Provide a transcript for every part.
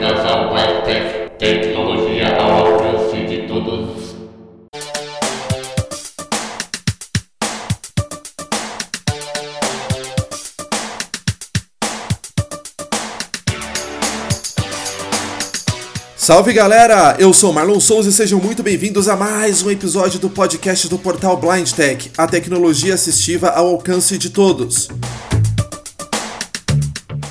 WebTech, tecnologia ao alcance de todos. Salve galera, eu sou Marlon Souza e sejam muito bem-vindos a mais um episódio do podcast do portal Blind Tech, a tecnologia assistiva ao alcance de todos.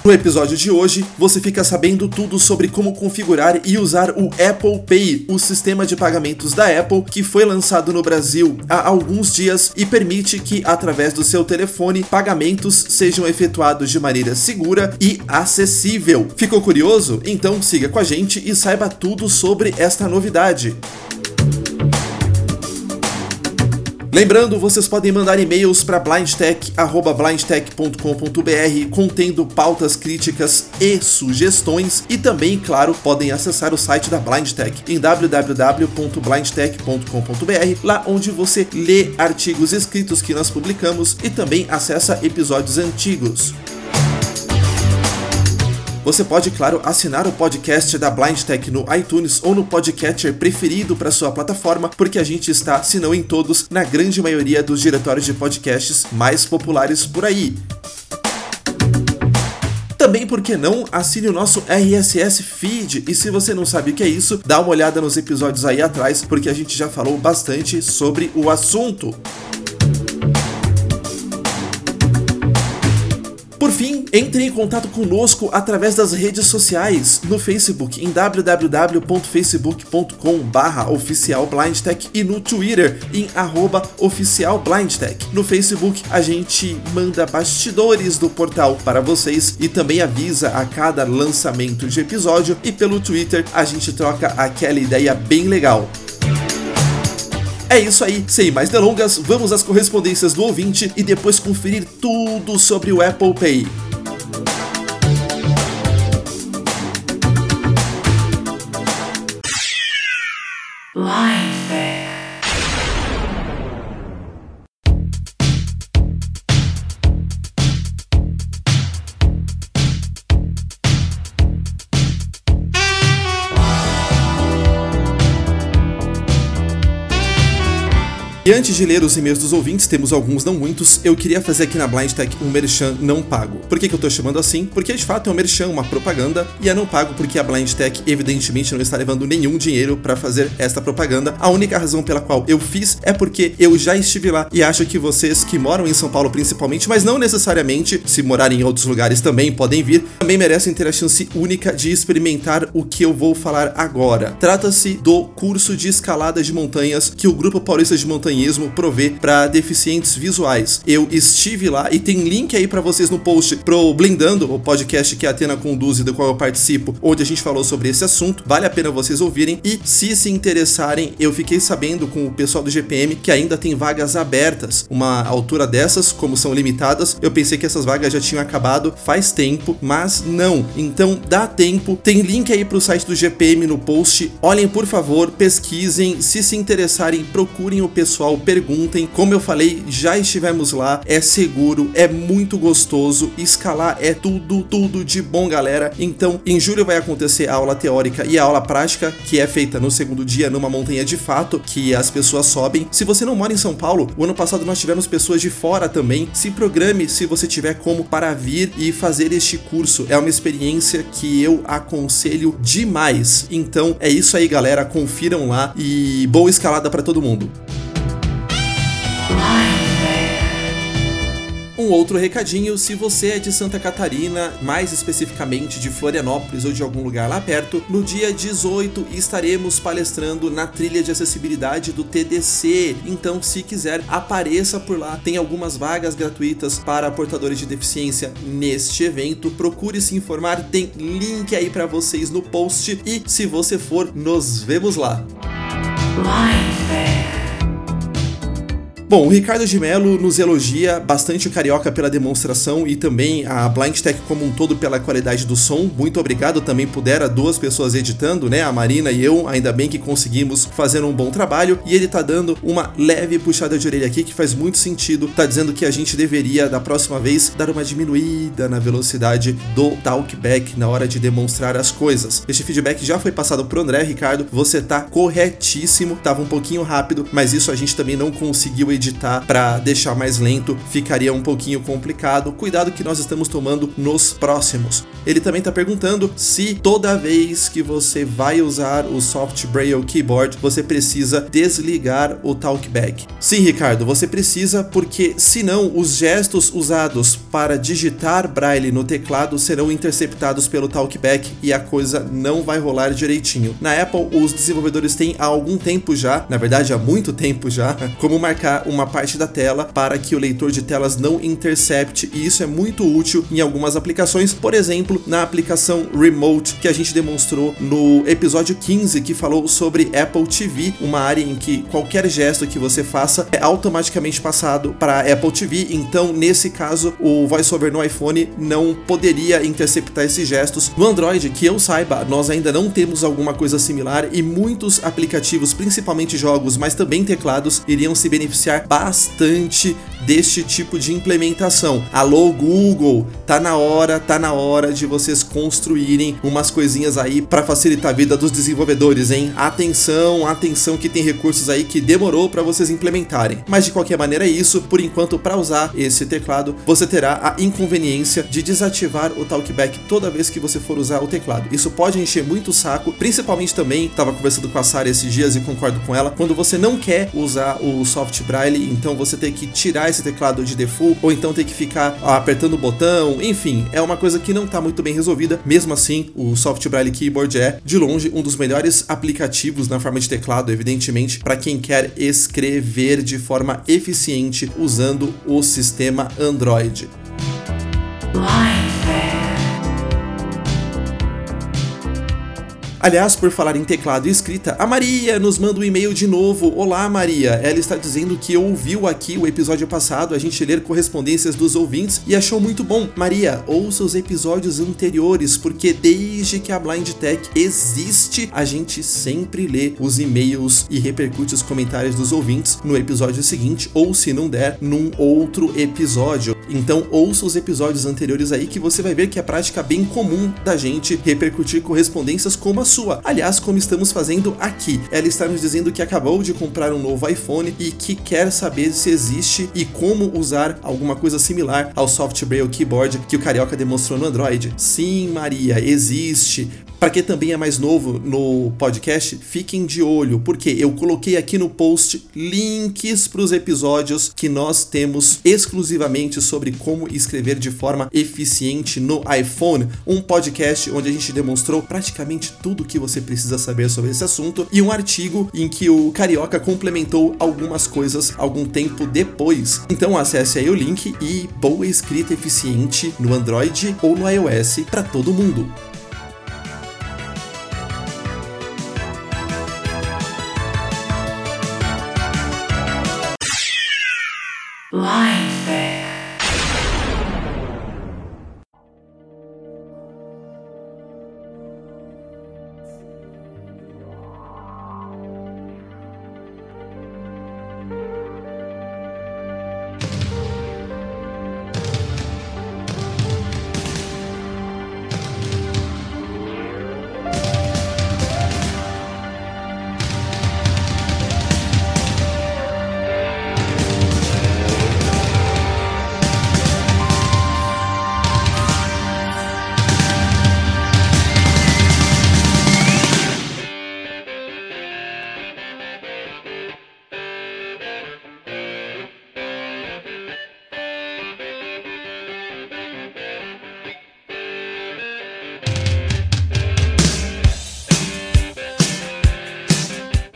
No episódio de hoje, você fica sabendo tudo sobre como configurar e usar o Apple Pay, o sistema de pagamentos da Apple que foi lançado no Brasil há alguns dias e permite que, através do seu telefone, pagamentos sejam efetuados de maneira segura e acessível. Ficou curioso? Então siga com a gente e saiba tudo sobre esta novidade. Lembrando, vocês podem mandar e-mails para blindtech@blindtech.com.br contendo pautas críticas e sugestões e também, claro, podem acessar o site da Blindtech em www.blindtech.com.br, lá onde você lê artigos escritos que nós publicamos e também acessa episódios antigos. Você pode, claro, assinar o podcast da Blind Tech no iTunes ou no podcatcher preferido para sua plataforma, porque a gente está, se não em todos, na grande maioria dos diretórios de podcasts mais populares por aí. Também, por que não, assine o nosso RSS Feed. E se você não sabe o que é isso, dá uma olhada nos episódios aí atrás, porque a gente já falou bastante sobre o assunto. Por fim, entre em contato conosco através das redes sociais, no Facebook em www.facebook.com oficialblindtech e no Twitter em oficialblindtech. No Facebook a gente manda bastidores do portal para vocês e também avisa a cada lançamento de episódio e pelo Twitter a gente troca aquela ideia bem legal. É isso aí, sem mais delongas, vamos às correspondências do ouvinte e depois conferir tudo sobre o Apple Pay. E antes de ler os e-mails dos ouvintes, temos alguns, não muitos, eu queria fazer aqui na Blind Tech um merchan não pago. Por que, que eu tô chamando assim? Porque de fato é um merchan, uma propaganda, e é não pago porque a Blind Tech evidentemente não está levando nenhum dinheiro para fazer esta propaganda. A única razão pela qual eu fiz é porque eu já estive lá e acho que vocês que moram em São Paulo principalmente, mas não necessariamente, se morarem em outros lugares também podem vir, também merecem ter a chance única de experimentar o que eu vou falar agora. Trata-se do curso de escalada de montanhas que o Grupo Paulista de Montanhismo provê para deficientes visuais. Eu estive lá e tem link aí para vocês no post pro Blindando, o podcast que a Atena conduz e do qual eu participo, onde a gente falou sobre esse assunto. Vale a pena vocês ouvirem e se se interessarem, eu fiquei sabendo com o pessoal do GPM que ainda tem vagas abertas. Uma altura dessas, como são limitadas, eu pensei que essas vagas já tinham acabado faz tempo, mas não. Então dá tempo. Tem link aí pro site do GPM no post. Olhem por favor, pesquisem, se se interessarem, procurem o pessoal pessoal, perguntem. Como eu falei, já estivemos lá, é seguro, é muito gostoso. Escalar é tudo, tudo de bom, galera. Então, em julho vai acontecer a aula teórica e a aula prática, que é feita no segundo dia numa montanha de fato, que as pessoas sobem. Se você não mora em São Paulo, o ano passado nós tivemos pessoas de fora também. Se programe se você tiver como para vir e fazer este curso. É uma experiência que eu aconselho demais. Então, é isso aí, galera. Confiram lá e boa escalada para todo mundo. Um outro recadinho, se você é de Santa Catarina, mais especificamente de Florianópolis ou de algum lugar lá perto, no dia 18 estaremos palestrando na trilha de acessibilidade do TDC. Então, se quiser, apareça por lá. Tem algumas vagas gratuitas para portadores de deficiência neste evento. Procure se informar, tem link aí para vocês no post e se você for, nos vemos lá. Bom, o Ricardo de Mello nos elogia bastante o Carioca pela demonstração e também a Blind Tech como um todo pela qualidade do som. Muito obrigado, também pudera duas pessoas editando, né? A Marina e eu, ainda bem que conseguimos fazer um bom trabalho. E ele tá dando uma leve puxada de orelha aqui que faz muito sentido. Tá dizendo que a gente deveria, da próxima vez, dar uma diminuída na velocidade do talkback na hora de demonstrar as coisas. Este feedback já foi passado pro André, Ricardo. Você tá corretíssimo, tava um pouquinho rápido, mas isso a gente também não conseguiu editar para deixar mais lento, ficaria um pouquinho complicado. Cuidado que nós estamos tomando nos próximos. Ele também está perguntando se toda vez que você vai usar o Soft Braille Keyboard, você precisa desligar o talkback. Sim, Ricardo, você precisa porque senão os gestos usados para digitar Braille no teclado serão interceptados pelo talkback e a coisa não vai rolar direitinho. Na Apple, os desenvolvedores têm há algum tempo já, na verdade há muito tempo já, como marcar uma parte da tela para que o leitor de telas não intercepte, e isso é muito útil em algumas aplicações, por exemplo, na aplicação Remote que a gente demonstrou no episódio 15 que falou sobre Apple TV, uma área em que qualquer gesto que você faça é automaticamente passado para Apple TV. Então, nesse caso, o VoiceOver no iPhone não poderia interceptar esses gestos. No Android, que eu saiba, nós ainda não temos alguma coisa similar e muitos aplicativos, principalmente jogos, mas também teclados, iriam se beneficiar bastante deste tipo de implementação. Alô Google, tá na hora, tá na hora de vocês construírem umas coisinhas aí para facilitar a vida dos desenvolvedores, hein? Atenção, atenção que tem recursos aí que demorou para vocês implementarem. Mas de qualquer maneira é isso, por enquanto para usar esse teclado, você terá a inconveniência de desativar o talkback toda vez que você for usar o teclado. Isso pode encher muito o saco, principalmente também, tava conversando com a Sara esses dias e concordo com ela, quando você não quer usar o soft braille, então você tem que tirar esse teclado de default, ou então tem que ficar apertando o botão, enfim, é uma coisa que não está muito bem resolvida. Mesmo assim, o Soft Braille Keyboard é, de longe, um dos melhores aplicativos na forma de teclado, evidentemente, para quem quer escrever de forma eficiente usando o sistema Android. Aliás, por falar em teclado e escrita, a Maria nos manda um e-mail de novo. Olá, Maria. Ela está dizendo que ouviu aqui o episódio passado, a gente ler correspondências dos ouvintes e achou muito bom. Maria, ouça os episódios anteriores, porque desde que a Blind Tech existe, a gente sempre lê os e-mails e repercute os comentários dos ouvintes no episódio seguinte, ou se não der, num outro episódio. Então, ouça os episódios anteriores aí que você vai ver que é prática bem comum da gente repercutir correspondências como a sua. Aliás, como estamos fazendo aqui. Ela está nos dizendo que acabou de comprar um novo iPhone e que quer saber se existe e como usar alguma coisa similar ao Soft Braille Keyboard que o Carioca demonstrou no Android. Sim, Maria, existe. Para quem também é mais novo no podcast, fiquem de olho, porque eu coloquei aqui no post links para os episódios que nós temos exclusivamente sobre como escrever de forma eficiente no iPhone. Um podcast onde a gente demonstrou praticamente tudo o que você precisa saber sobre esse assunto e um artigo em que o Carioca complementou algumas coisas algum tempo depois. Então acesse aí o link e boa escrita eficiente no Android ou no iOS para todo mundo.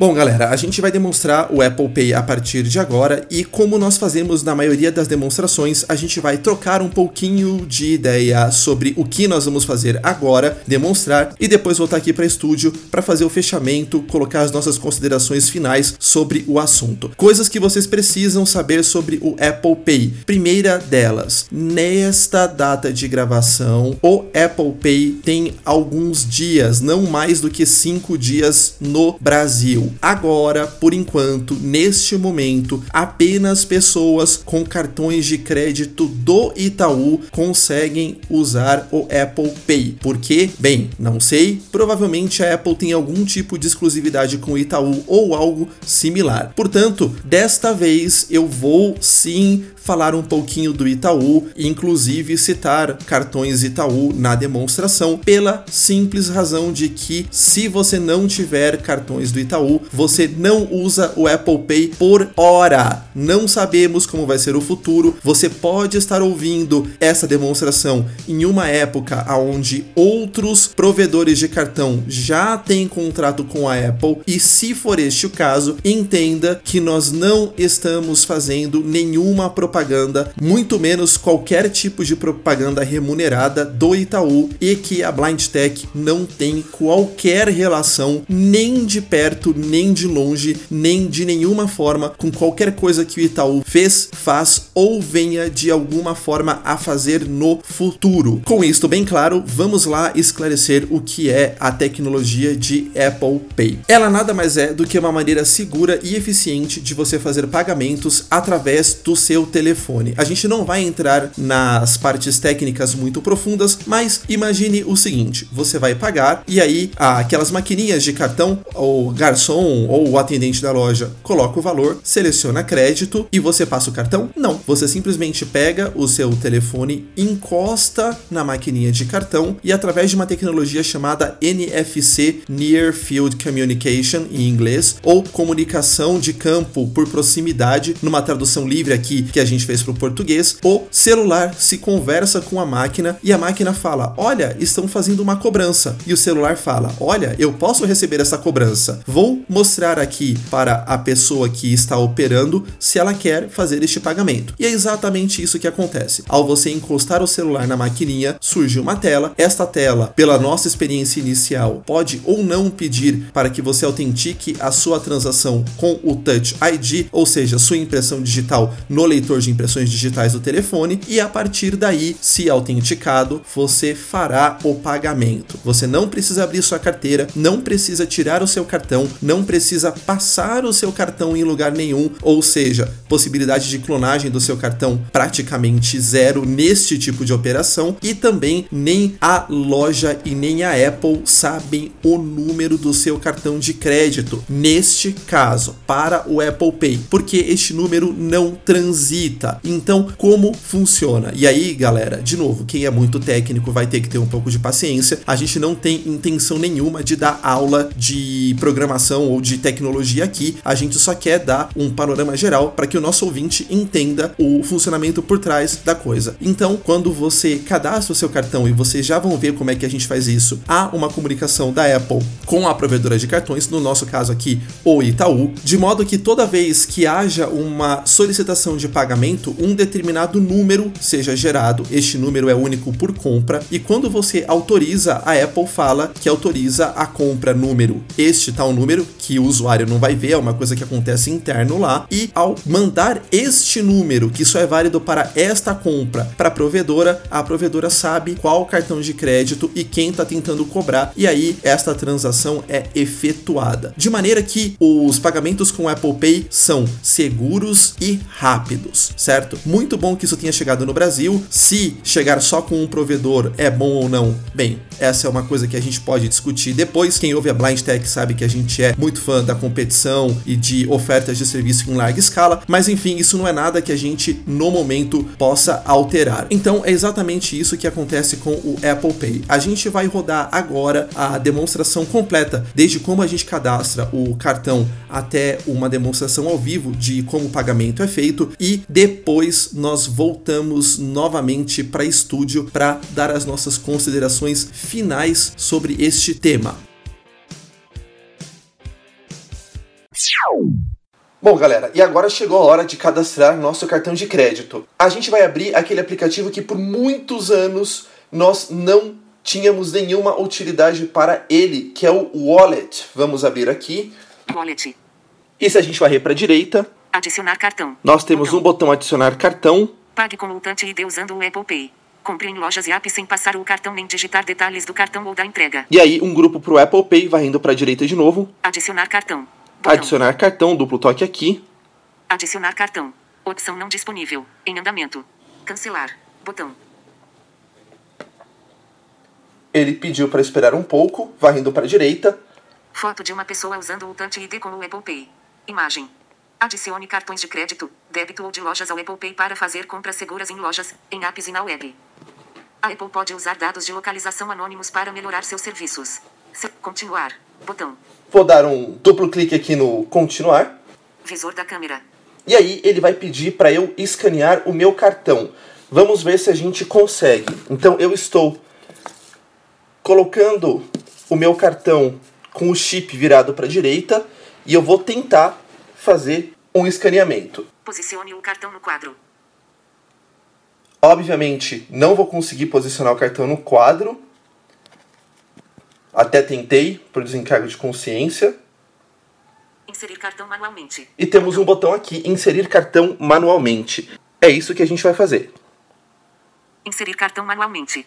Bom, galera, a gente vai demonstrar o Apple Pay a partir de agora e como nós fazemos na maioria das demonstrações, a gente vai trocar um pouquinho de ideia sobre o que nós vamos fazer agora, demonstrar e depois voltar aqui para estúdio para fazer o fechamento, colocar as nossas considerações finais sobre o assunto. Coisas que vocês precisam saber sobre o Apple Pay. Primeira delas, nesta data de gravação, o Apple Pay tem alguns dias, não mais do que cinco dias no Brasil. Agora, por enquanto, neste momento, apenas pessoas com cartões de crédito do Itaú conseguem usar o Apple Pay. Por quê? Bem, não sei. Provavelmente a Apple tem algum tipo de exclusividade com o Itaú ou algo similar. Portanto, desta vez eu vou sim falar um pouquinho do Itaú inclusive citar cartões Itaú na demonstração pela simples razão de que se você não tiver cartões do Itaú, você não usa o Apple Pay por hora. Não sabemos como vai ser o futuro. Você pode estar ouvindo essa demonstração em uma época onde outros provedores de cartão já têm contrato com a Apple e se for este o caso, entenda que nós não estamos fazendo nenhuma propaganda, muito menos qualquer tipo de propaganda remunerada do Itaú e que a Blind Tech não tem qualquer relação, nem de perto, nem de longe, nem de nenhuma forma com qualquer coisa que o Itaú fez, faz ou venha de alguma forma a fazer no futuro. Com isto bem claro, vamos lá esclarecer o que é a tecnologia de Apple Pay. Ela nada mais é do que uma maneira segura e eficiente de você fazer pagamentos através do seu telefone. A gente não vai entrar nas partes técnicas muito profundas, mas imagine o seguinte: você vai pagar e aí aquelas maquininhas de cartão, o garçom ou o atendente da loja coloca o valor, seleciona crédito e você passa o cartão? Não, você simplesmente pega o seu telefone, encosta na maquininha de cartão e através de uma tecnologia chamada NFC Near Field Communication em inglês ou comunicação de campo por proximidade, numa tradução livre aqui que a gente gente fez para o português, o celular se conversa com a máquina e a máquina fala: Olha, estão fazendo uma cobrança. E o celular fala: Olha, eu posso receber essa cobrança. Vou mostrar aqui para a pessoa que está operando se ela quer fazer este pagamento. E é exatamente isso que acontece. Ao você encostar o celular na maquininha, surge uma tela. Esta tela, pela nossa experiência inicial, pode ou não pedir para que você autentique a sua transação com o Touch ID, ou seja, sua impressão digital no leitor de impressões digitais do telefone e a partir daí, se autenticado, você fará o pagamento. Você não precisa abrir sua carteira, não precisa tirar o seu cartão, não precisa passar o seu cartão em lugar nenhum, ou seja, possibilidade de clonagem do seu cartão praticamente zero neste tipo de operação e também nem a loja e nem a Apple sabem o número do seu cartão de crédito neste caso para o Apple Pay, porque este número não transita então, como funciona? E aí, galera, de novo, quem é muito técnico vai ter que ter um pouco de paciência. A gente não tem intenção nenhuma de dar aula de programação ou de tecnologia aqui. A gente só quer dar um panorama geral para que o nosso ouvinte entenda o funcionamento por trás da coisa. Então, quando você cadastra o seu cartão e vocês já vão ver como é que a gente faz isso, há uma comunicação da Apple com a provedora de cartões, no nosso caso aqui, o Itaú, de modo que toda vez que haja uma solicitação de pagamento um determinado número seja gerado. Este número é único por compra e quando você autoriza, a Apple fala que autoriza a compra número este tal número que o usuário não vai ver, é uma coisa que acontece interno lá e ao mandar este número que só é válido para esta compra para a provedora, a provedora sabe qual cartão de crédito e quem está tentando cobrar e aí esta transação é efetuada. De maneira que os pagamentos com Apple Pay são seguros e rápidos certo? Muito bom que isso tenha chegado no Brasil. Se chegar só com um provedor é bom ou não, bem, essa é uma coisa que a gente pode discutir depois. Quem ouve a Blind Tech sabe que a gente é muito fã da competição e de ofertas de serviço em larga escala, mas enfim, isso não é nada que a gente no momento possa alterar. Então é exatamente isso que acontece com o Apple Pay. A gente vai rodar agora a demonstração completa, desde como a gente cadastra o cartão até uma demonstração ao vivo de como o pagamento é feito e depois nós voltamos novamente para estúdio para dar as nossas considerações finais sobre este tema. Bom, galera, e agora chegou a hora de cadastrar nosso cartão de crédito. A gente vai abrir aquele aplicativo que por muitos anos nós não tínhamos nenhuma utilidade para ele, que é o Wallet. Vamos abrir aqui. Wallet. E se a gente varrer para a direita, Adicionar cartão. nós temos Botão. um botão adicionar cartão. Pague com o Touch ID usando o Apple Pay. Compre em lojas e apps sem passar o cartão nem digitar detalhes do cartão ou da entrega. E aí um grupo para o Apple Pay, varrendo para a direita de novo. Adicionar cartão. Botão. Adicionar cartão, duplo toque aqui. Adicionar cartão. Opção não disponível. Em andamento. Cancelar. Botão. Ele pediu para esperar um pouco, varrendo para a direita. Foto de uma pessoa usando o Touch ID com o Apple Pay. Imagem. Adicione cartões de crédito, débito ou de lojas ao Apple Pay para fazer compras seguras em lojas, em apps e na web. A Apple pode usar dados de localização anônimos para melhorar seus serviços. Se continuar. Botão. Vou dar um duplo clique aqui no continuar. Visor da câmera. E aí ele vai pedir para eu escanear o meu cartão. Vamos ver se a gente consegue. Então eu estou colocando o meu cartão com o chip virado para a direita e eu vou tentar fazer um escaneamento. Posicione o cartão no quadro. Obviamente, não vou conseguir posicionar o cartão no quadro. Até tentei, por desencargo de consciência. Inserir cartão manualmente. E temos um botão aqui, inserir cartão manualmente. É isso que a gente vai fazer. Inserir cartão manualmente.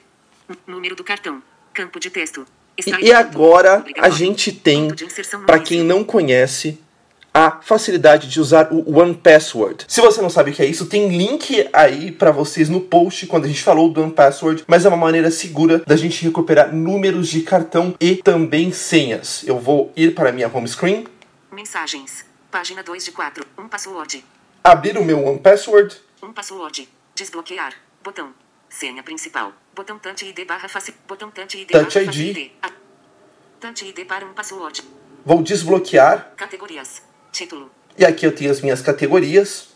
Número do cartão. Campo de texto. E, e agora a gente tem, para quem não conhece, a facilidade de usar o One Password. Se você não sabe o que é isso, tem link aí para vocês no post quando a gente falou do One Password, mas é uma maneira segura da gente recuperar números de cartão e também senhas. Eu vou ir para a minha home screen, Mensagens. Página 2 de 4. Um password. abrir o meu One Password, Um password. Desbloquear. Botão. Senha principal. Botão Touch ID barra face. Botão Touch ID Touch ID. Touch ID para um password. vou desbloquear Categorias. Título. e aqui eu tenho as minhas categorias,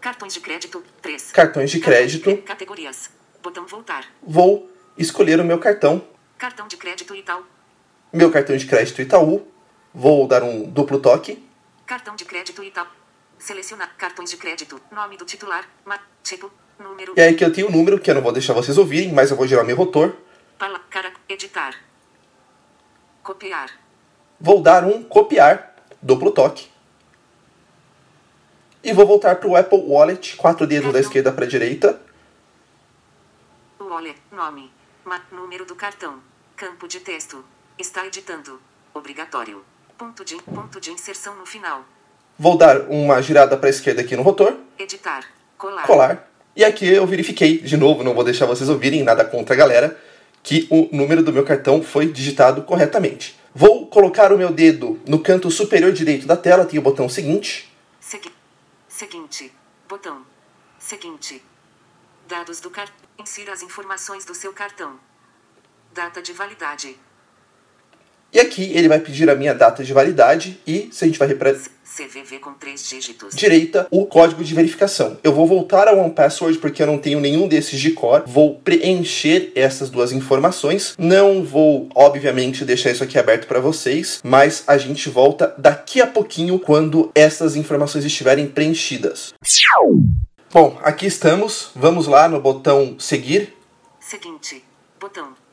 Cartões de crédito. 3. cartões de crédito. Categorias. Botão voltar. Vou escolher o meu cartão, Cartão de crédito tal. meu cartão de crédito Itaú. Vou dar um duplo toque. Cartão de crédito tal. Selecionar cartões de crédito. Nome do titular. Tipo. Número. E aí aqui eu tenho o número que eu não vou deixar vocês ouvirem, mas eu vou girar meu rotor. Pala, cara, editar. Copiar. Vou dar um copiar, duplo toque. E vou voltar para o Apple Wallet, quatro dedos da esquerda para a direita. Wallet, nome. Número do cartão. Campo de texto. Está editando. Obrigatório. Ponto de, ponto de inserção no final. Vou dar uma girada para a esquerda aqui no rotor, Editar. Colar. colar. E aqui eu verifiquei, de novo, não vou deixar vocês ouvirem, nada contra a galera, que o número do meu cartão foi digitado corretamente. Vou colocar o meu dedo no canto superior direito da tela, tem o botão seguinte. Segui seguinte. Botão. Seguinte. Dados do cartão. Insira as informações do seu cartão. Data de validade. E aqui ele vai pedir a minha data de validade e, se a gente vai para CVV com três dígitos. direita o código de verificação. Eu vou voltar ao OnePassword porque eu não tenho nenhum desses de cor. Vou preencher essas duas informações. Não vou, obviamente, deixar isso aqui aberto para vocês, mas a gente volta daqui a pouquinho quando essas informações estiverem preenchidas. Bom, aqui estamos. Vamos lá no botão seguir. Seguinte. Botão.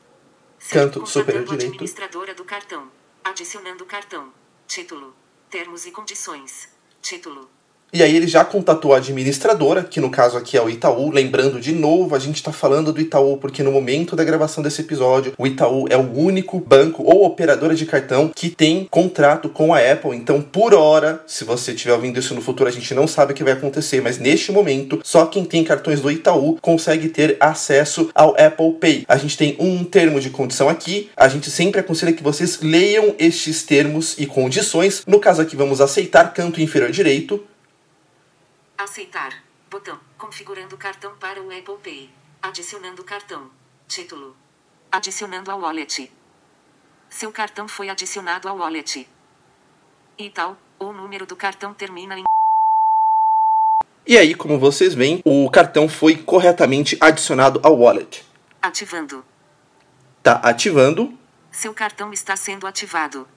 Canto superior direito. administradora do cartão. Adicionando cartão. Título. Termos e condições. Título. E aí ele já contatou a administradora, que no caso aqui é o Itaú. Lembrando de novo, a gente está falando do Itaú porque no momento da gravação desse episódio, o Itaú é o único banco ou operadora de cartão que tem contrato com a Apple. Então, por hora, se você estiver ouvindo isso no futuro, a gente não sabe o que vai acontecer, mas neste momento, só quem tem cartões do Itaú consegue ter acesso ao Apple Pay. A gente tem um termo de condição aqui. A gente sempre aconselha que vocês leiam estes termos e condições. No caso aqui, vamos aceitar canto inferior direito. Aceitar. Botão. Configurando cartão para o Apple Pay. Adicionando cartão. Título. Adicionando ao wallet. Seu cartão foi adicionado ao wallet. E tal, o número do cartão termina em E aí, como vocês veem, o cartão foi corretamente adicionado ao wallet. ativando. Tá ativando. Seu cartão está sendo ativado.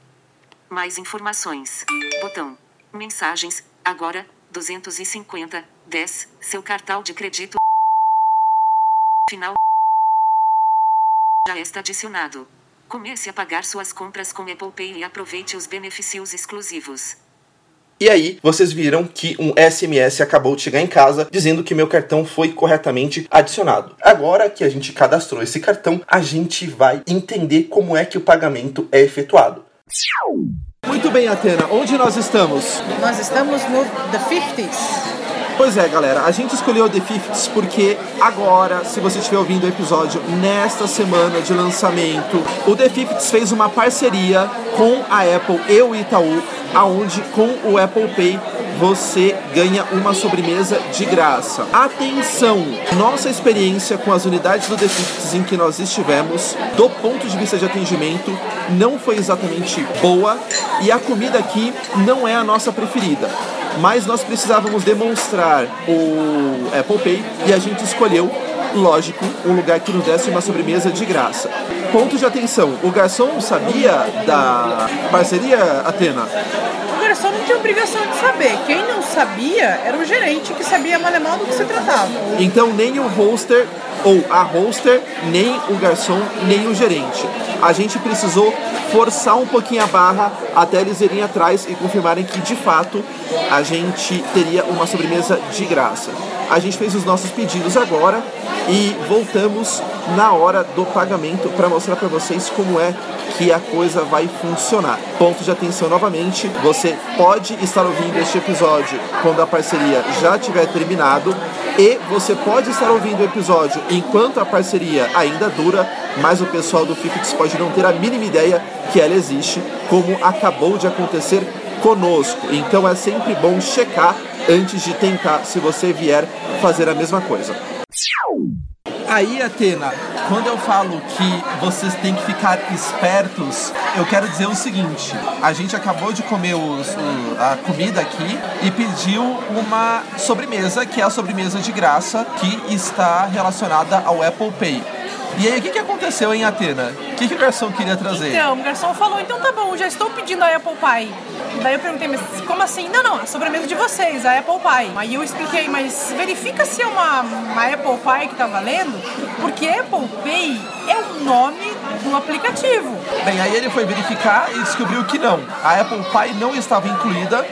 Mais informações. Botão. Mensagens, agora, 250, 10, seu cartão de crédito. Final. Já está adicionado. Comece a pagar suas compras com Apple Pay e aproveite os benefícios exclusivos. E aí, vocês viram que um SMS acabou de chegar em casa dizendo que meu cartão foi corretamente adicionado. Agora que a gente cadastrou esse cartão, a gente vai entender como é que o pagamento é efetuado. Muito bem, Atena, onde nós estamos? Nós estamos no The 50s. Pois é, galera, a gente escolheu o The Fifths porque agora, se você estiver ouvindo o episódio nesta semana de lançamento, o The Fifths fez uma parceria com a Apple e o Itaú, aonde com o Apple Pay você ganha uma sobremesa de graça. Atenção! Nossa experiência com as unidades do The Fifths em que nós estivemos, do ponto de vista de atendimento, não foi exatamente boa e a comida aqui não é a nossa preferida mas nós precisávamos demonstrar o Apple Pay e a gente escolheu, lógico, um lugar que nos desse uma sobremesa de graça. Ponto de atenção: o garçom sabia da parceria, Atena? O garçom não tinha obrigação de saber. Quem não sabia era o gerente que sabia mal mal do que se tratava. Então, nem o hoster ou a hoster, nem o garçom, nem o gerente. A gente precisou forçar um pouquinho a barra até eles irem atrás e confirmarem que de fato a gente teria uma sobremesa de graça. A gente fez os nossos pedidos agora e voltamos na hora do pagamento para mostrar para vocês como é que a coisa vai funcionar. Ponto de atenção novamente, você pode estar ouvindo este episódio quando a parceria já tiver terminado e você pode estar ouvindo o episódio enquanto a parceria ainda dura, mas o pessoal do Fifix pode não ter a mínima ideia que ela existe, como acabou de acontecer conosco. Então é sempre bom checar antes de tentar se você vier fazer a mesma coisa. Aí, Atena, quando eu falo que vocês têm que ficar espertos, eu quero dizer o seguinte: a gente acabou de comer os, o, a comida aqui e pediu uma sobremesa, que é a sobremesa de graça, que está relacionada ao Apple Pay. E aí, o que, que aconteceu em Atena? O que, que o garçom queria trazer? Então, o garçom falou, então tá bom, já estou pedindo a Apple Pie. Daí eu perguntei, mas como assim? Não, não, a sobremesa de vocês, a Apple Pie. Aí eu expliquei, mas verifica se é uma, uma Apple Pie que tá valendo, porque Apple Pay é o nome do aplicativo. Bem, aí ele foi verificar e descobriu que não. A Apple Pie não estava incluída.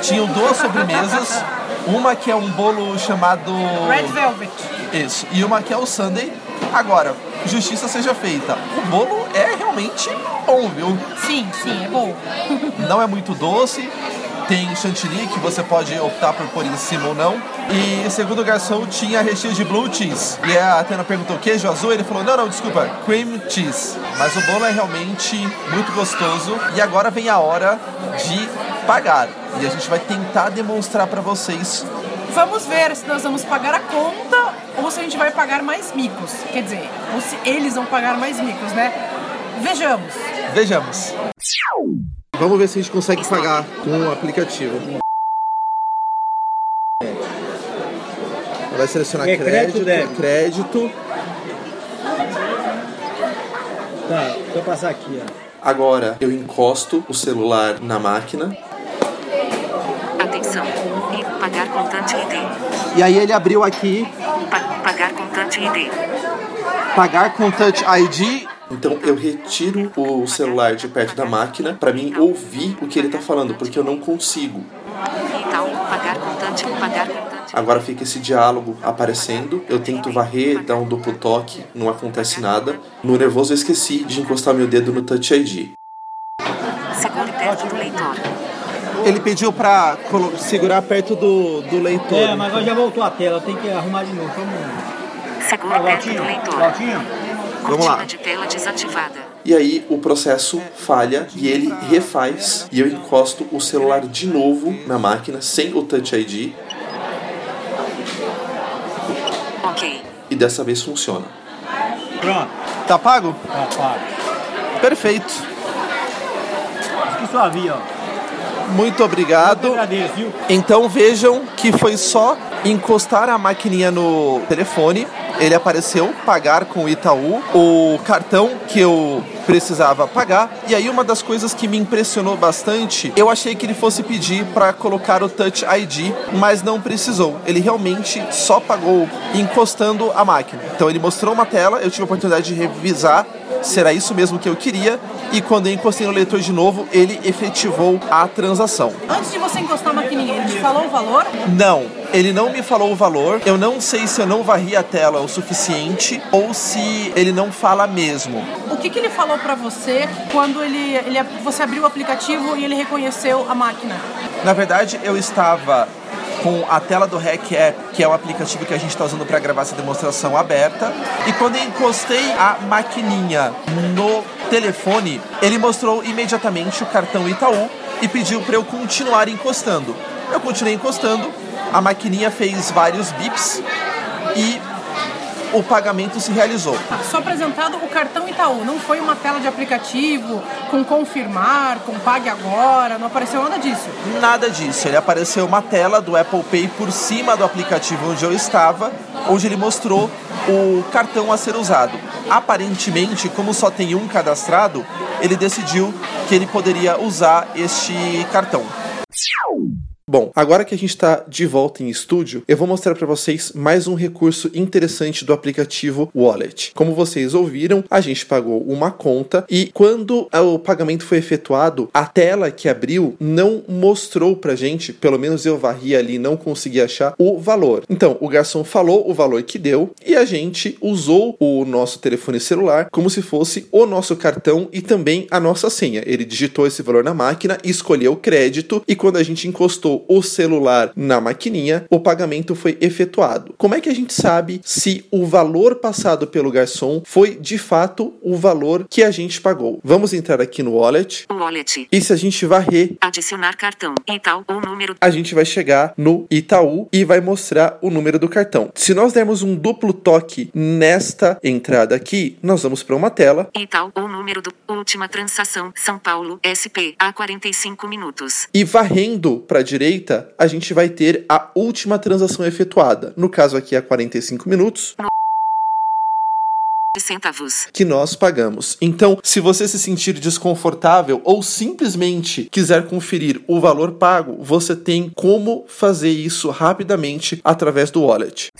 Tinham duas sobremesas. Uma que é um bolo chamado. Red Velvet. Isso. E uma que é o Sunday. Agora, justiça seja feita. O bolo é realmente bom, viu? Sim, sim, é bom. Não é muito doce. Tem chantilly que você pode optar por pôr em cima ou não. E segundo o garçom, tinha recheio de blue cheese. E a Atena perguntou queijo azul, ele falou: não, não, desculpa, cream cheese. Mas o bolo é realmente muito gostoso. E agora vem a hora de pagar. E a gente vai tentar demonstrar para vocês Vamos ver se nós vamos pagar a conta ou se a gente vai pagar mais micos. Quer dizer, ou se eles vão pagar mais micos, né? Vejamos. Vejamos. Vamos ver se a gente consegue pagar com o aplicativo. Vai selecionar É crédito, crédito, crédito. Tá, deixa eu passar aqui, ó. Agora eu encosto o celular na máquina Atenção. E contante ID. e aí ele abriu aqui Pa pagar contante ID. pagar com Touch ID. Então eu retiro o celular de perto da máquina para mim ouvir o que ele tá falando, porque eu não consigo. Itaú, pagar contante, pagar contante. Agora fica esse diálogo aparecendo. Eu tento varrer, dar um duplo toque, não acontece nada. No nervoso eu esqueci de encostar meu dedo no Touch ID. Segure perto do leitor. Ele pediu pra segurar perto do, do leitor. É, mas agora já voltou a tela, tem que arrumar de novo. Vamos. Segure Ó, perto do leitor. Vamos lá. Cortina de tela desativada. E aí o processo falha e ele refaz e eu encosto o celular de novo na máquina sem o Touch ID Ok. e dessa vez funciona. Pronto, Tá pago? tá pago. Perfeito. Aqui sua via, ó. Muito obrigado. agradeço? Então vejam que foi só encostar a maquininha no telefone ele apareceu pagar com o Itaú o cartão que eu precisava pagar. E aí uma das coisas que me impressionou bastante, eu achei que ele fosse pedir para colocar o Touch ID, mas não precisou. Ele realmente só pagou encostando a máquina. Então ele mostrou uma tela, eu tive a oportunidade de revisar se era isso mesmo que eu queria e quando eu encostei no leitor de novo, ele efetivou a transação. Antes de você encostar a maquininha, ele te falou o valor? Não, ele não me falou o valor. Eu não sei se eu não varri a tela o suficiente ou se ele não fala mesmo. O que, que ele falou para você quando ele, ele, você abriu o aplicativo e ele reconheceu a máquina? Na verdade, eu estava com a tela do Rec App, que é o aplicativo que a gente está usando para gravar essa demonstração aberta. E quando eu encostei a maquininha no telefone, ele mostrou imediatamente o cartão Itaú e pediu para eu continuar encostando. Eu continuei encostando, a maquininha fez vários bips e o pagamento se realizou. Só apresentado o cartão Itaú, não foi uma tela de aplicativo com confirmar, com pague agora, não apareceu nada disso. Nada disso. Ele apareceu uma tela do Apple Pay por cima do aplicativo onde eu estava, onde ele mostrou o cartão a ser usado. Aparentemente, como só tem um cadastrado, ele decidiu que ele poderia usar este cartão. Bom, agora que a gente está de volta em estúdio, eu vou mostrar para vocês mais um recurso interessante do aplicativo Wallet. Como vocês ouviram, a gente pagou uma conta e quando o pagamento foi efetuado, a tela que abriu não mostrou pra gente, pelo menos eu varri ali, não consegui achar o valor. Então, o garçom falou o valor que deu e a gente usou o nosso telefone celular como se fosse o nosso cartão e também a nossa senha. Ele digitou esse valor na máquina, escolheu o crédito e quando a gente encostou o celular na maquininha, o pagamento foi efetuado. Como é que a gente sabe se o valor passado pelo garçom foi de fato o valor que a gente pagou? Vamos entrar aqui no wallet. Wallet. E se a gente varrer, Adicionar cartão. Itaú ou número. a gente vai chegar no Itaú e vai mostrar o número do cartão. Se nós dermos um duplo toque nesta entrada aqui, nós vamos para uma tela Itaú ou número do. Última transação. São Paulo. SP. Há 45 minutos. e varrendo para a direita, a gente vai ter a última transação efetuada. No caso aqui, há 45 minutos, Centavos. que nós pagamos. Então, se você se sentir desconfortável ou simplesmente quiser conferir o valor pago, você tem como fazer isso rapidamente através do wallet.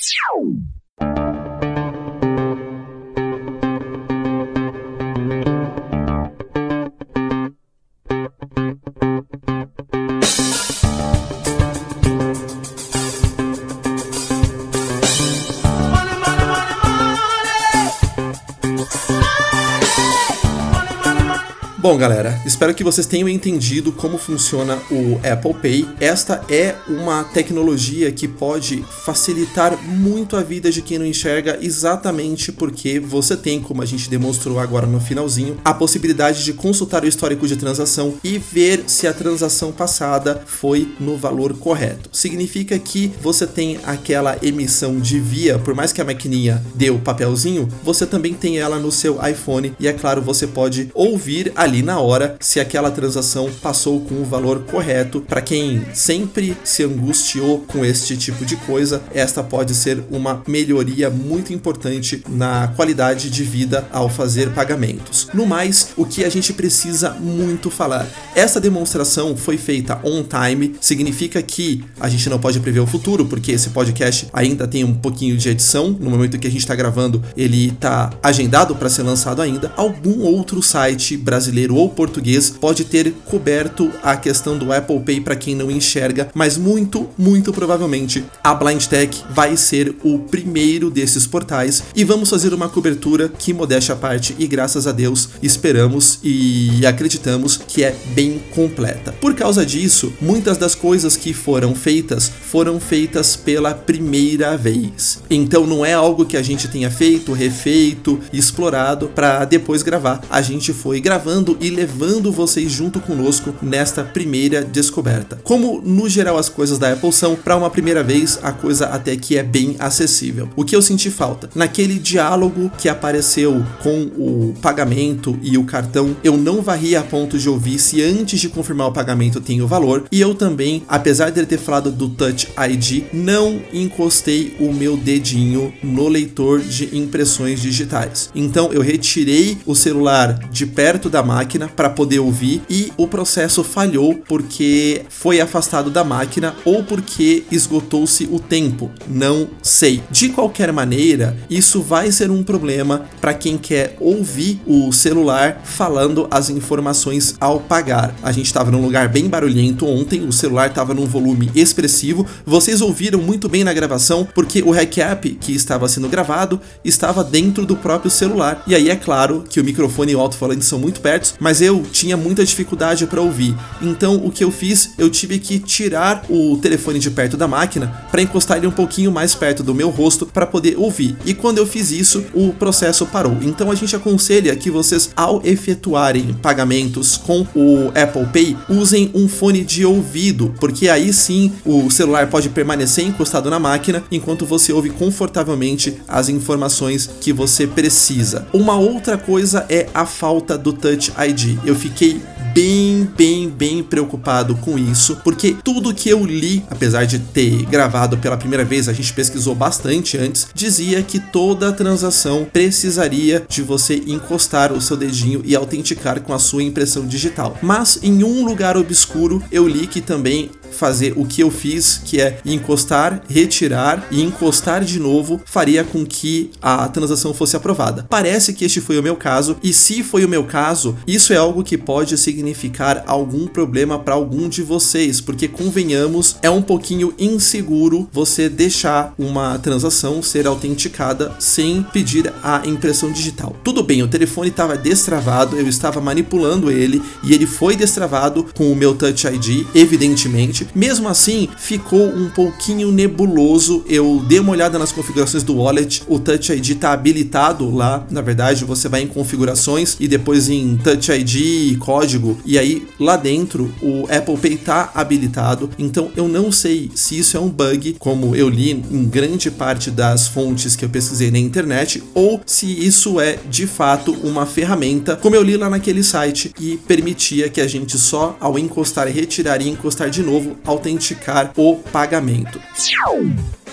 Bom, galera, espero que vocês tenham entendido como funciona o Apple Pay. Esta é uma tecnologia que pode facilitar muito a vida de quem não enxerga, exatamente porque você tem, como a gente demonstrou agora no finalzinho, a possibilidade de consultar o histórico de transação e ver se a transação passada foi no valor correto. Significa que você tem aquela emissão de via, por mais que a maquininha dê o papelzinho, você também tem ela no seu iPhone e é claro, você pode ouvir ali na hora se aquela transação passou com o valor correto. Para quem sempre se angustiou com este tipo de coisa, esta pode ser uma melhoria muito importante na qualidade de vida ao fazer pagamentos. No mais, o que a gente precisa muito falar. Essa demonstração foi feita on time, significa que a gente não pode prever o futuro, porque esse podcast ainda tem um pouquinho de edição. No momento que a gente está gravando, ele está agendado para ser lançado ainda. Algum outro site brasileiro ou português pode ter coberto a questão do Apple Pay para quem não enxerga, mas muito, muito provavelmente a Blind Tech vai ser o primeiro desses portais e vamos fazer uma cobertura que modéstia à parte e graças a Deus esperamos e acreditamos que é bem completa. Por causa disso, muitas das coisas que foram feitas foram feitas pela primeira vez. Então não é algo que a gente tenha feito, refeito, explorado para depois gravar. A gente foi gravando e levando vocês junto conosco nesta primeira descoberta. Como no geral as coisas da Apple são, para uma primeira vez a coisa até que é bem acessível. O que eu senti falta? Naquele diálogo que apareceu com o pagamento e o cartão, eu não varri a ponto de ouvir se antes de confirmar o pagamento tem o valor, e eu também, apesar de ele ter falado do Touch ID, não encostei o meu dedinho no leitor de impressões digitais. Então eu retirei o celular de perto da máquina para poder ouvir e o processo falhou porque foi afastado da máquina ou porque esgotou-se o tempo, não sei. De qualquer maneira, isso vai ser um problema para quem quer ouvir o celular falando as informações ao pagar. A gente estava num lugar bem barulhento ontem, o celular estava num volume expressivo. Vocês ouviram muito bem na gravação porque o recap que estava sendo gravado estava dentro do próprio celular. E aí é claro que o microfone e o alto-falante são muito perto, mas eu tinha muita dificuldade para ouvir. Então o que eu fiz, eu tive que tirar o telefone de perto da máquina para encostar ele um pouquinho mais perto do meu rosto para poder ouvir. E quando eu fiz isso, o processo parou. Então a gente aconselha que vocês ao efetuarem pagamentos com o Apple Pay, usem um fone de ouvido, porque aí sim o celular pode permanecer encostado na máquina enquanto você ouve confortavelmente as informações que você precisa. Uma outra coisa é a falta do Touch ID. Eu fiquei bem, bem, bem preocupado com isso, porque tudo que eu li, apesar de ter gravado pela primeira vez, a gente pesquisou bastante antes, dizia que toda transação precisaria de você encostar o seu dedinho e autenticar com a sua impressão digital. Mas em um lugar obscuro eu li que também fazer o que eu fiz, que é encostar, retirar e encostar de novo, faria com que a transação fosse aprovada. Parece que este foi o meu caso, e se foi o meu caso, isso é algo que pode significar algum problema para algum de vocês, porque convenhamos, é um pouquinho inseguro você deixar uma transação ser autenticada sem pedir a impressão digital. Tudo bem, o telefone estava destravado, eu estava manipulando ele e ele foi destravado com o meu Touch ID, evidentemente. Mesmo assim, ficou um pouquinho nebuloso. Eu dei uma olhada nas configurações do wallet, o Touch ID está habilitado lá. Na verdade, você vai em configurações e depois em Touch ID código e aí lá dentro o Apple Pay está habilitado. Então eu não sei se isso é um bug, como eu li em grande parte das fontes que eu pesquisei na internet, ou se isso é de fato uma ferramenta, como eu li lá naquele site, que permitia que a gente só ao encostar e retirar e encostar de novo autenticar o pagamento.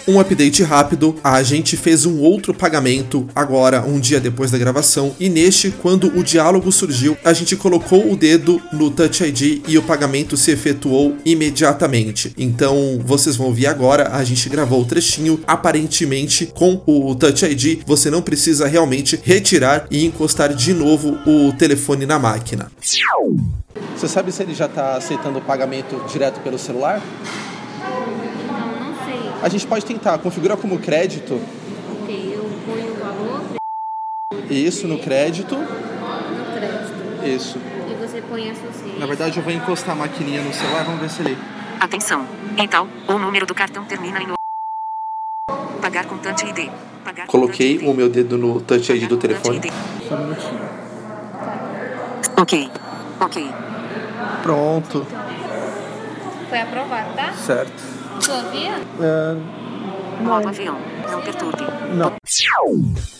Um update rápido, a gente fez um outro pagamento agora, um dia depois da gravação, e neste, quando o diálogo surgiu, a gente colocou o dedo no Touch ID e o pagamento se efetuou imediatamente. Então, vocês vão ouvir agora, a gente gravou o trechinho, aparentemente com o Touch ID, você não precisa realmente retirar e encostar de novo o telefone na máquina. Você sabe se ele já está aceitando o pagamento direto pelo celular? A gente pode tentar configurar como crédito Ok, eu ponho o valor isso no crédito. no crédito. Isso. E você põe a sua. Na verdade, eu vou encostar a maquininha no celular, vamos ver se ele. Atenção. Então, o número do cartão termina em. Pagar com Touch ID. Pagar Coloquei Touch ID. o meu dedo no Touch ID do telefone. Só um minutinho. Ok. Ok. Pronto, Foi aprovado, tá? certo. Sua via? Modo avião. Não perturbe. Não.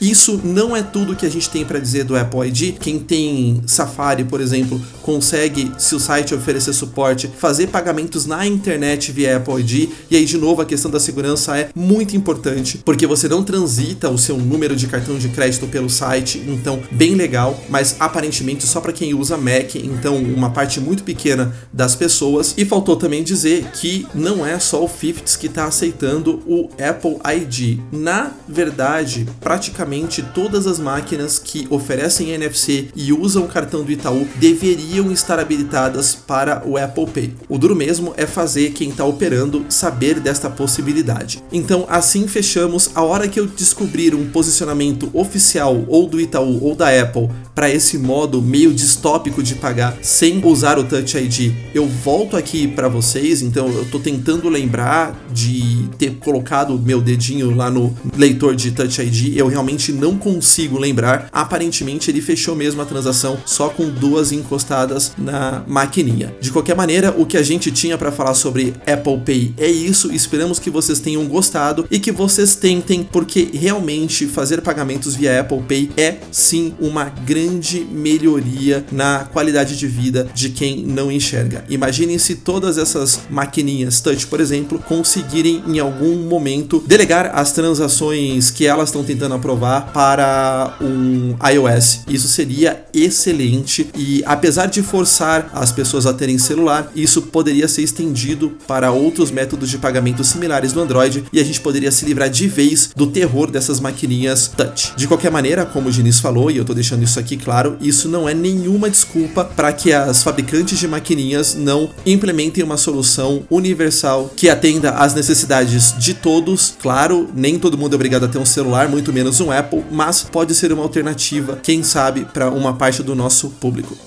Isso não é tudo que a gente tem para dizer do Apple ID. Quem tem Safari, por exemplo, consegue, se o site oferecer suporte, fazer pagamentos na internet via Apple ID. E aí, de novo, a questão da segurança é muito importante, porque você não transita o seu número de cartão de crédito pelo site. Então, bem legal, mas aparentemente só para quem usa Mac. Então, uma parte muito pequena das pessoas. E faltou também dizer que não é só o Fifths que está aceitando o Apple ID. Na verdade, praticamente todas as máquinas que oferecem NFC e usam o cartão do Itaú deveriam estar habilitadas para o Apple Pay. O duro mesmo é fazer quem está operando saber desta possibilidade. Então, assim fechamos. A hora que eu descobrir um posicionamento oficial ou do Itaú ou da Apple para esse modo meio distópico de pagar sem usar o Touch ID, eu volto aqui para vocês, então eu tô tentando lembrar de ter colocado meu dedinho lá no leitor de Touch ID, eu realmente não consigo lembrar. Aparentemente ele fechou mesmo a transação só com duas encostadas na maquininha. De qualquer maneira, o que a gente tinha para falar sobre Apple Pay é isso. Esperamos que vocês tenham gostado e que vocês tentem, porque realmente fazer pagamentos via Apple Pay é sim uma grande melhoria na qualidade de vida de quem não enxerga. Imaginem se todas essas maquininhas touch, por exemplo, conseguirem em algum momento delegar as transações que elas estão tentando aprovar para um iOS. Isso seria excelente e apesar de forçar as pessoas a terem celular, isso poderia ser estendido para outros métodos de pagamento similares no Android e a gente poderia se livrar de vez do terror dessas maquininhas touch. De qualquer maneira, como o Diniz falou, e eu tô deixando isso aqui claro, isso não é nenhuma desculpa para que as fabricantes de maquininhas não implementem uma solução universal que atenda às necessidades de todos. Claro, nem todo mundo é obrigado a ter um celular, muito menos um Apple, mas pode ser uma alternativa, quem sabe, para uma parte do nosso público.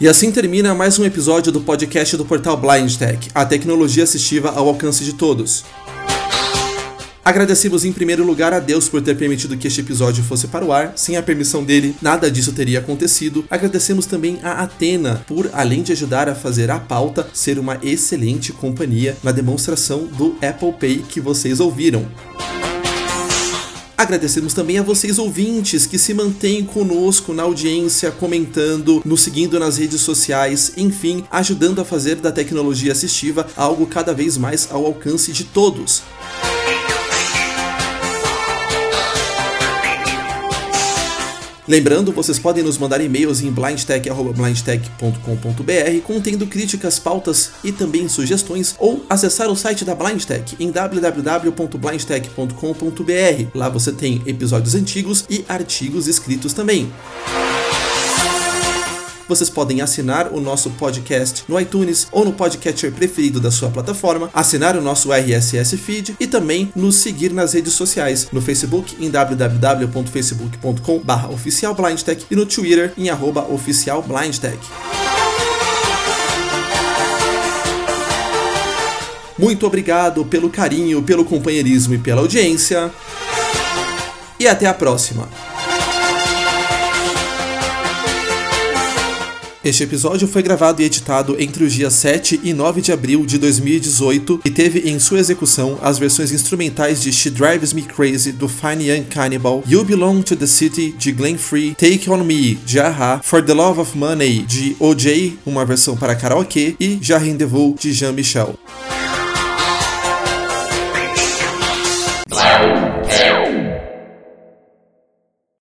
E assim termina mais um episódio do podcast do portal Blind Tech, a tecnologia assistiva ao alcance de todos. Agradecemos em primeiro lugar a Deus por ter permitido que este episódio fosse para o ar. Sem a permissão dele, nada disso teria acontecido. Agradecemos também a Atena por, além de ajudar a fazer a pauta, ser uma excelente companhia na demonstração do Apple Pay que vocês ouviram. Agradecemos também a vocês ouvintes que se mantêm conosco na audiência, comentando, nos seguindo nas redes sociais, enfim, ajudando a fazer da tecnologia assistiva algo cada vez mais ao alcance de todos. Lembrando, vocês podem nos mandar e-mails em blindtech.blindtech.com.br contendo críticas, pautas e também sugestões, ou acessar o site da Blindtech em www.blindtech.com.br. Lá você tem episódios antigos e artigos escritos também. Vocês podem assinar o nosso podcast no iTunes ou no podcatcher preferido da sua plataforma, assinar o nosso RSS feed e também nos seguir nas redes sociais, no Facebook em www.facebook.com/oficialblindtech e no Twitter em @oficialblindtech. Muito obrigado pelo carinho, pelo companheirismo e pela audiência. E até a próxima. Este episódio foi gravado e editado entre os dias 7 e 9 de abril de 2018 e teve em sua execução as versões instrumentais de She Drives Me Crazy do Fine Young Cannibal, You Belong to the City de Glenn Free, Take On Me de Aha, For the Love of Money de OJ, uma versão para karaokê, e Já Rendezvous de Jean Michel.